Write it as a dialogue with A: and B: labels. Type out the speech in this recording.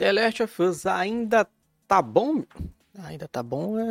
A: The Last of Us ainda tá bom? Ainda tá bom, é